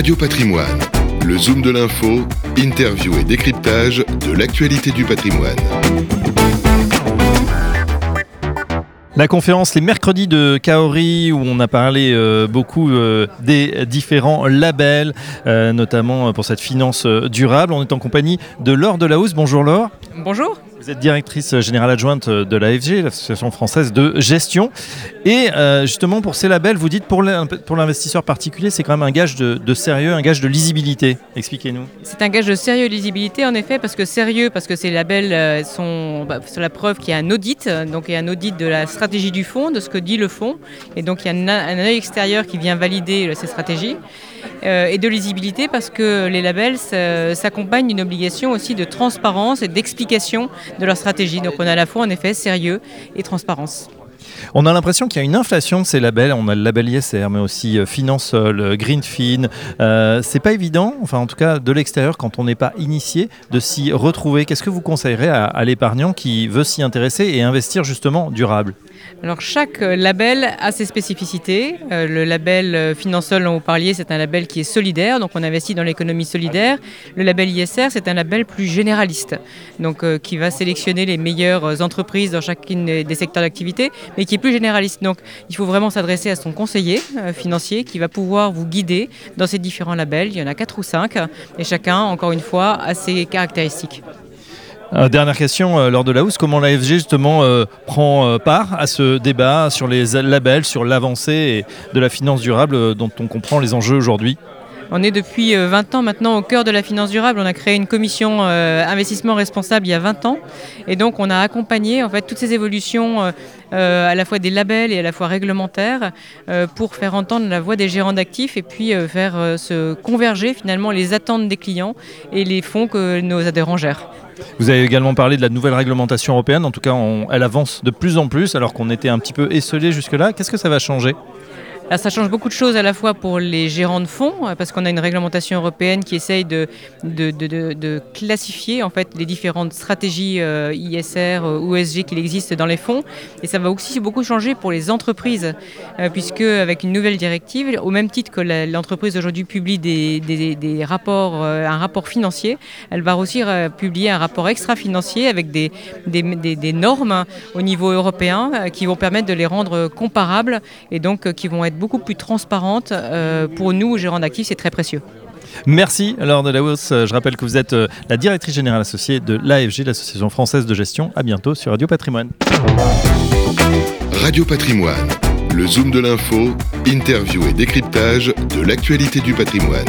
Radio Patrimoine, le zoom de l'info, interview et décryptage de l'actualité du patrimoine. La conférence les mercredis de Kaori où on a parlé euh, beaucoup euh, des différents labels, euh, notamment pour cette finance durable. On est en compagnie de Laure Delahousse. Bonjour Laure. Bonjour. Vous êtes directrice générale adjointe de l'AFG, l'Association française de gestion. Et euh, justement, pour ces labels, vous dites pour l'investisseur particulier, c'est quand même un gage de, sérieux, un gage de lisibilité. Expliquez-nous. C'est un gage de sérieux et lisibilité, en effet, parce que sérieux, parce que ces labels euh, sont bah, la preuve qu'il y a un audit, donc il y a un audit de la stratégie du fonds, de ce que dit le fonds. Et donc il y a un, un œil extérieur qui vient valider euh, ces stratégies. Et de lisibilité parce que les labels s'accompagnent d'une obligation aussi de transparence et d'explication de leur stratégie. Donc on a à la fois en effet sérieux et transparence. On a l'impression qu'il y a une inflation de ces labels. On a le label ISR, mais aussi euh, Finansol, euh, Greenfin. Euh, c'est pas évident, enfin en tout cas de l'extérieur, quand on n'est pas initié, de s'y retrouver. Qu'est-ce que vous conseillerez à l'épargnant qui veut s'y intéresser et investir justement durable? Alors chaque euh, label a ses spécificités. Euh, le label euh, Finansol dont vous parliez, c'est un label qui est solidaire, donc on investit dans l'économie solidaire. Le label ISR, c'est un label plus généraliste, donc qui va sélectionner les meilleures entreprises dans chacun des secteurs d'activité, mais qui est plus généraliste. Donc il faut vraiment s'adresser à son conseiller financier qui va pouvoir vous guider dans ces différents labels. Il y en a quatre ou cinq, et chacun, encore une fois, a ses caractéristiques. Euh, dernière question, euh, lors de la hausse, comment l'AFG justement euh, prend part à ce débat sur les labels, sur l'avancée de la finance durable dont on comprend les enjeux aujourd'hui? On est depuis 20 ans maintenant au cœur de la finance durable. On a créé une commission investissement responsable il y a 20 ans. Et donc on a accompagné en fait toutes ces évolutions à la fois des labels et à la fois réglementaires pour faire entendre la voix des gérants d'actifs et puis faire se converger finalement les attentes des clients et les fonds que nos adhérents gèrent. Vous avez également parlé de la nouvelle réglementation européenne. En tout cas, elle avance de plus en plus alors qu'on était un petit peu esselé jusque-là. Qu'est-ce que ça va changer? Ça change beaucoup de choses à la fois pour les gérants de fonds, euh, parce qu'on a une réglementation européenne qui essaye de, classifier en fait les différentes stratégies euh, ISR ou ESG qu'il existe dans les fonds. Et ça va aussi beaucoup changer pour les entreprises, euh, puisque avec une nouvelle directive, au même titre que l'entreprise aujourd'hui publie des, rapports, un rapport financier, elle va aussi publier un rapport extra-financier avec des, des, normes au niveau européen qui vont permettre de les rendre comparables et donc qui vont être beaucoup plus transparente. Euh, pour nous, gérants d'actifs, c'est très précieux. Merci Laure Delahousse. Je rappelle que vous êtes euh, la directrice générale associée de l'AFG, l'Association française de gestion. À bientôt sur Radio Patrimoine. Radio Patrimoine, le zoom de l'info, interview et décryptage de l'actualité du patrimoine.